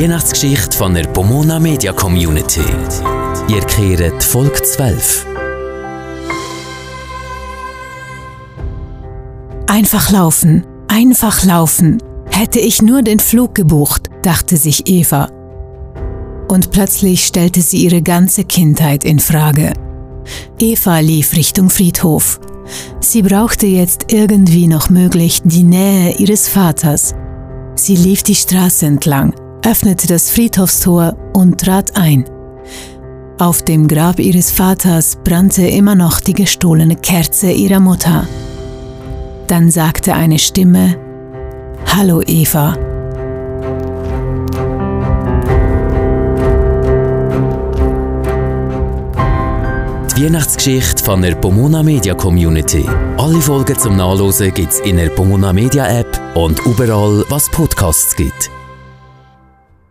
Weihnachtsgeschichte von der Pomona Media Community. Ihr kehrt Folge 12. Einfach laufen, einfach laufen. Hätte ich nur den Flug gebucht, dachte sich Eva. Und plötzlich stellte sie ihre ganze Kindheit in Frage. Eva lief Richtung Friedhof. Sie brauchte jetzt irgendwie noch möglich die Nähe ihres Vaters. Sie lief die Straße entlang, öffnete das Friedhofstor und trat ein. Auf dem Grab ihres Vaters brannte immer noch die gestohlene Kerze ihrer Mutter. Dann sagte eine Stimme, Hallo Eva. Die Weihnachtsgeschichte von der Pomona Media Community. Alle Folgen zum Nachlesen gibt's in der Pomona Media App und überall, was Podcasts gibt.